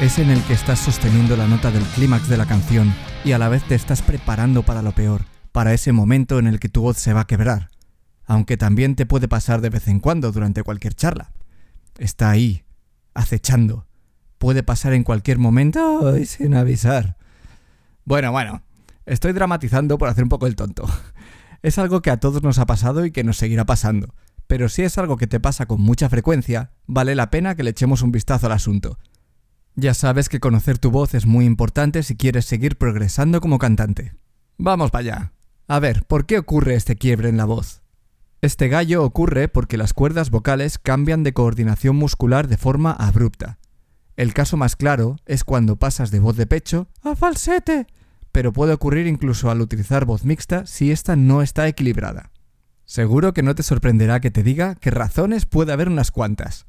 es en el que estás sosteniendo la nota del clímax de la canción y a la vez te estás preparando para lo peor, para ese momento en el que tu voz se va a quebrar, aunque también te puede pasar de vez en cuando durante cualquier charla. Está ahí, acechando. Puede pasar en cualquier momento y sin avisar. Bueno, bueno, estoy dramatizando por hacer un poco el tonto. Es algo que a todos nos ha pasado y que nos seguirá pasando, pero si es algo que te pasa con mucha frecuencia, vale la pena que le echemos un vistazo al asunto. Ya sabes que conocer tu voz es muy importante si quieres seguir progresando como cantante. Vamos para allá. A ver, ¿por qué ocurre este quiebre en la voz? Este gallo ocurre porque las cuerdas vocales cambian de coordinación muscular de forma abrupta. El caso más claro es cuando pasas de voz de pecho a falsete, pero puede ocurrir incluso al utilizar voz mixta si ésta no está equilibrada. Seguro que no te sorprenderá que te diga que razones puede haber unas cuantas,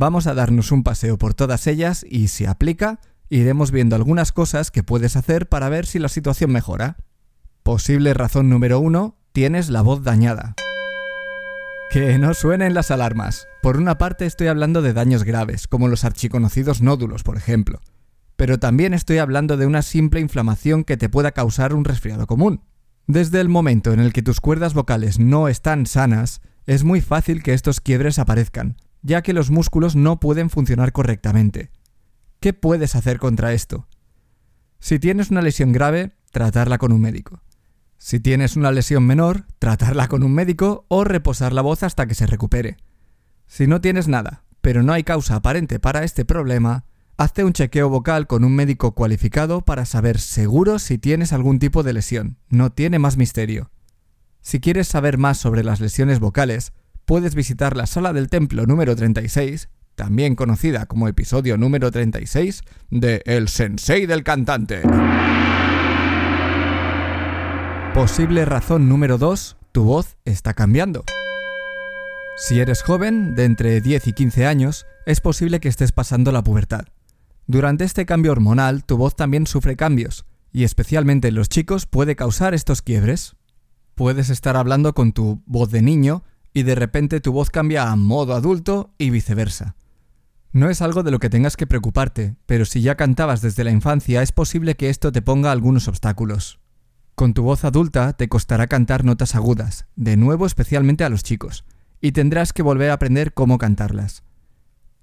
Vamos a darnos un paseo por todas ellas y, si aplica, iremos viendo algunas cosas que puedes hacer para ver si la situación mejora. Posible razón número uno, tienes la voz dañada. Que no suenen las alarmas. Por una parte estoy hablando de daños graves, como los archiconocidos nódulos, por ejemplo. Pero también estoy hablando de una simple inflamación que te pueda causar un resfriado común. Desde el momento en el que tus cuerdas vocales no están sanas, es muy fácil que estos quiebres aparezcan, ya que los músculos no pueden funcionar correctamente. ¿Qué puedes hacer contra esto? Si tienes una lesión grave, tratarla con un médico. Si tienes una lesión menor, tratarla con un médico o reposar la voz hasta que se recupere. Si no tienes nada, pero no hay causa aparente para este problema, hazte un chequeo vocal con un médico cualificado para saber seguro si tienes algún tipo de lesión. No tiene más misterio. Si quieres saber más sobre las lesiones vocales, puedes visitar la sala del templo número 36, también conocida como episodio número 36 de El Sensei del Cantante. Posible razón número 2, tu voz está cambiando. Si eres joven, de entre 10 y 15 años, es posible que estés pasando la pubertad. Durante este cambio hormonal, tu voz también sufre cambios, y especialmente en los chicos puede causar estos quiebres. Puedes estar hablando con tu voz de niño y de repente tu voz cambia a modo adulto y viceversa. No es algo de lo que tengas que preocuparte, pero si ya cantabas desde la infancia es posible que esto te ponga algunos obstáculos. Con tu voz adulta te costará cantar notas agudas, de nuevo especialmente a los chicos, y tendrás que volver a aprender cómo cantarlas.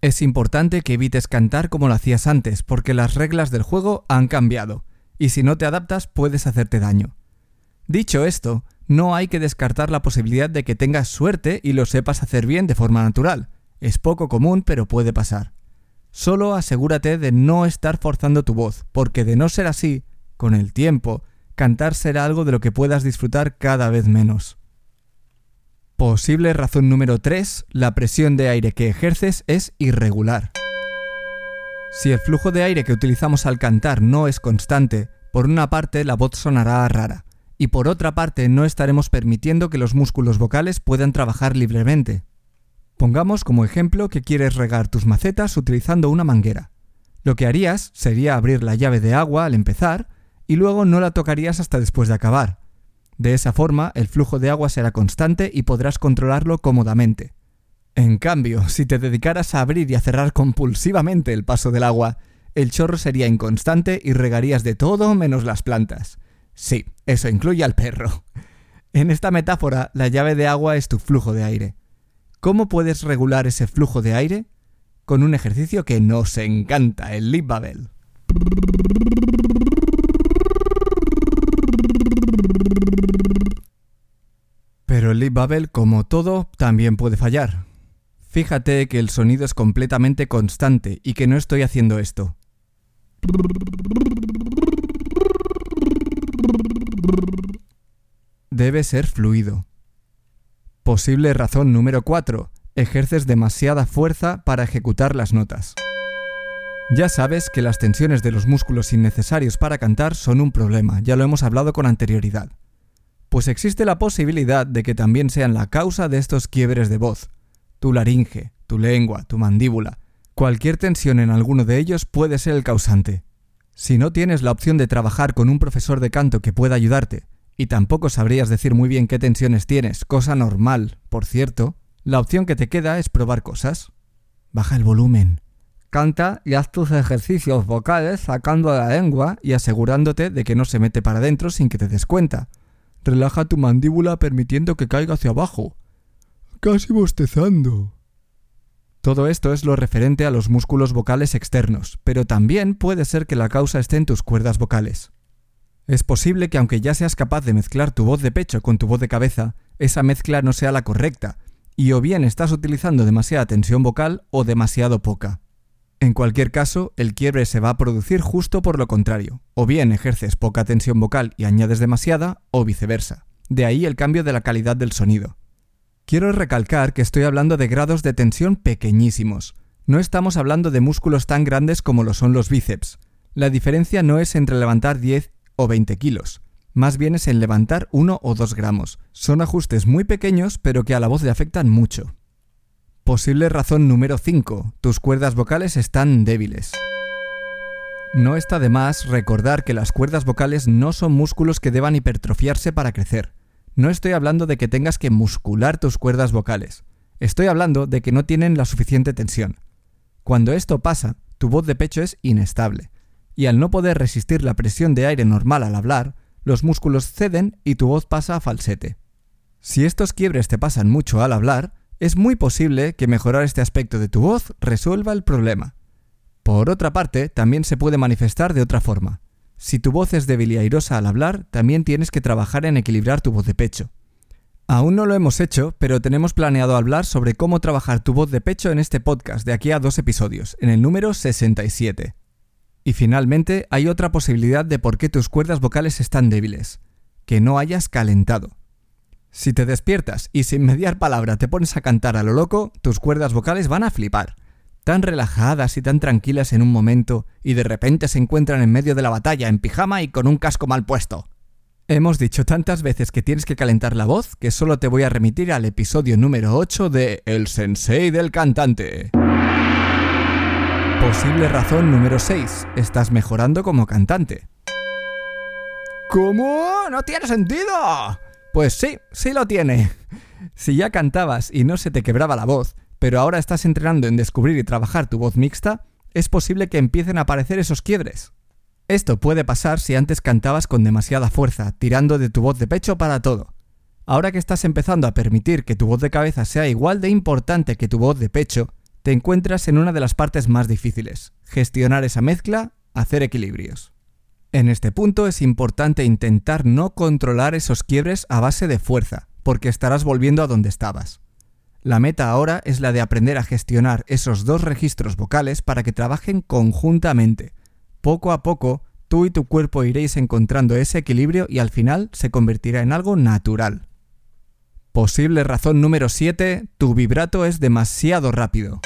Es importante que evites cantar como lo hacías antes, porque las reglas del juego han cambiado, y si no te adaptas puedes hacerte daño. Dicho esto, no hay que descartar la posibilidad de que tengas suerte y lo sepas hacer bien de forma natural. Es poco común, pero puede pasar. Solo asegúrate de no estar forzando tu voz, porque de no ser así, con el tiempo, cantar será algo de lo que puedas disfrutar cada vez menos. Posible razón número 3, la presión de aire que ejerces es irregular. Si el flujo de aire que utilizamos al cantar no es constante, por una parte la voz sonará rara y por otra parte no estaremos permitiendo que los músculos vocales puedan trabajar libremente. Pongamos como ejemplo que quieres regar tus macetas utilizando una manguera. Lo que harías sería abrir la llave de agua al empezar y luego no la tocarías hasta después de acabar. De esa forma el flujo de agua será constante y podrás controlarlo cómodamente. En cambio, si te dedicaras a abrir y a cerrar compulsivamente el paso del agua, el chorro sería inconstante y regarías de todo menos las plantas. Sí, eso incluye al perro. En esta metáfora, la llave de agua es tu flujo de aire. ¿Cómo puedes regular ese flujo de aire? Con un ejercicio que nos encanta, el lip babel. Pero el lip babel, como todo, también puede fallar. Fíjate que el sonido es completamente constante y que no estoy haciendo esto. Debe ser fluido. Posible razón número 4. Ejerces demasiada fuerza para ejecutar las notas. Ya sabes que las tensiones de los músculos innecesarios para cantar son un problema, ya lo hemos hablado con anterioridad. Pues existe la posibilidad de que también sean la causa de estos quiebres de voz. Tu laringe, tu lengua, tu mandíbula. Cualquier tensión en alguno de ellos puede ser el causante. Si no tienes la opción de trabajar con un profesor de canto que pueda ayudarte, y tampoco sabrías decir muy bien qué tensiones tienes, cosa normal, por cierto, la opción que te queda es probar cosas. Baja el volumen, Canta y haz tus ejercicios vocales sacando la lengua y asegurándote de que no se mete para adentro sin que te des cuenta. Relaja tu mandíbula permitiendo que caiga hacia abajo. Casi bostezando. Todo esto es lo referente a los músculos vocales externos, pero también puede ser que la causa esté en tus cuerdas vocales. Es posible que aunque ya seas capaz de mezclar tu voz de pecho con tu voz de cabeza, esa mezcla no sea la correcta, y o bien estás utilizando demasiada tensión vocal o demasiado poca. En cualquier caso, el quiebre se va a producir justo por lo contrario, o bien ejerces poca tensión vocal y añades demasiada, o viceversa. De ahí el cambio de la calidad del sonido. Quiero recalcar que estoy hablando de grados de tensión pequeñísimos. No estamos hablando de músculos tan grandes como lo son los bíceps. La diferencia no es entre levantar 10 o 20 kilos, más bien es en levantar 1 o 2 gramos. Son ajustes muy pequeños pero que a la voz le afectan mucho. Posible razón número 5. Tus cuerdas vocales están débiles. No está de más recordar que las cuerdas vocales no son músculos que deban hipertrofiarse para crecer. No estoy hablando de que tengas que muscular tus cuerdas vocales. Estoy hablando de que no tienen la suficiente tensión. Cuando esto pasa, tu voz de pecho es inestable, y al no poder resistir la presión de aire normal al hablar, los músculos ceden y tu voz pasa a falsete. Si estos quiebres te pasan mucho al hablar, es muy posible que mejorar este aspecto de tu voz resuelva el problema. Por otra parte, también se puede manifestar de otra forma. Si tu voz es débil y airosa al hablar, también tienes que trabajar en equilibrar tu voz de pecho. Aún no lo hemos hecho, pero tenemos planeado hablar sobre cómo trabajar tu voz de pecho en este podcast de aquí a dos episodios, en el número 67. Y finalmente, hay otra posibilidad de por qué tus cuerdas vocales están débiles, que no hayas calentado. Si te despiertas y sin mediar palabra te pones a cantar a lo loco, tus cuerdas vocales van a flipar. Tan relajadas y tan tranquilas en un momento, y de repente se encuentran en medio de la batalla en pijama y con un casco mal puesto. Hemos dicho tantas veces que tienes que calentar la voz que solo te voy a remitir al episodio número 8 de El Sensei del Cantante. Posible razón número 6. Estás mejorando como cantante. ¿Cómo? No tiene sentido. Pues sí, sí lo tiene. Si ya cantabas y no se te quebraba la voz, pero ahora estás entrenando en descubrir y trabajar tu voz mixta, es posible que empiecen a aparecer esos quiebres. Esto puede pasar si antes cantabas con demasiada fuerza, tirando de tu voz de pecho para todo. Ahora que estás empezando a permitir que tu voz de cabeza sea igual de importante que tu voz de pecho, te encuentras en una de las partes más difíciles, gestionar esa mezcla, hacer equilibrios. En este punto es importante intentar no controlar esos quiebres a base de fuerza, porque estarás volviendo a donde estabas. La meta ahora es la de aprender a gestionar esos dos registros vocales para que trabajen conjuntamente. Poco a poco, tú y tu cuerpo iréis encontrando ese equilibrio y al final se convertirá en algo natural. Posible razón número 7, tu vibrato es demasiado rápido.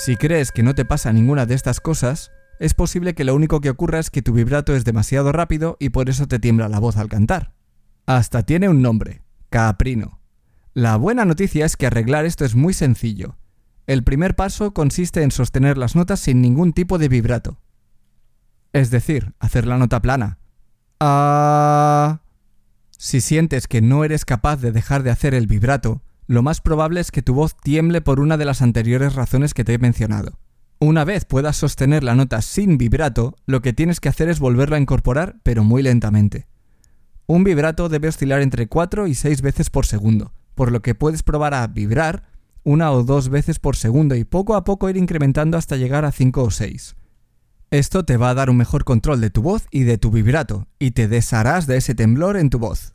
Si crees que no te pasa ninguna de estas cosas, es posible que lo único que ocurra es que tu vibrato es demasiado rápido y por eso te tiembla la voz al cantar. Hasta tiene un nombre, caprino. La buena noticia es que arreglar esto es muy sencillo. El primer paso consiste en sostener las notas sin ningún tipo de vibrato. Es decir, hacer la nota plana. Ah. Si sientes que no eres capaz de dejar de hacer el vibrato, lo más probable es que tu voz tiemble por una de las anteriores razones que te he mencionado. Una vez puedas sostener la nota sin vibrato, lo que tienes que hacer es volverla a incorporar, pero muy lentamente. Un vibrato debe oscilar entre 4 y 6 veces por segundo, por lo que puedes probar a vibrar una o dos veces por segundo y poco a poco ir incrementando hasta llegar a 5 o 6. Esto te va a dar un mejor control de tu voz y de tu vibrato, y te desharás de ese temblor en tu voz.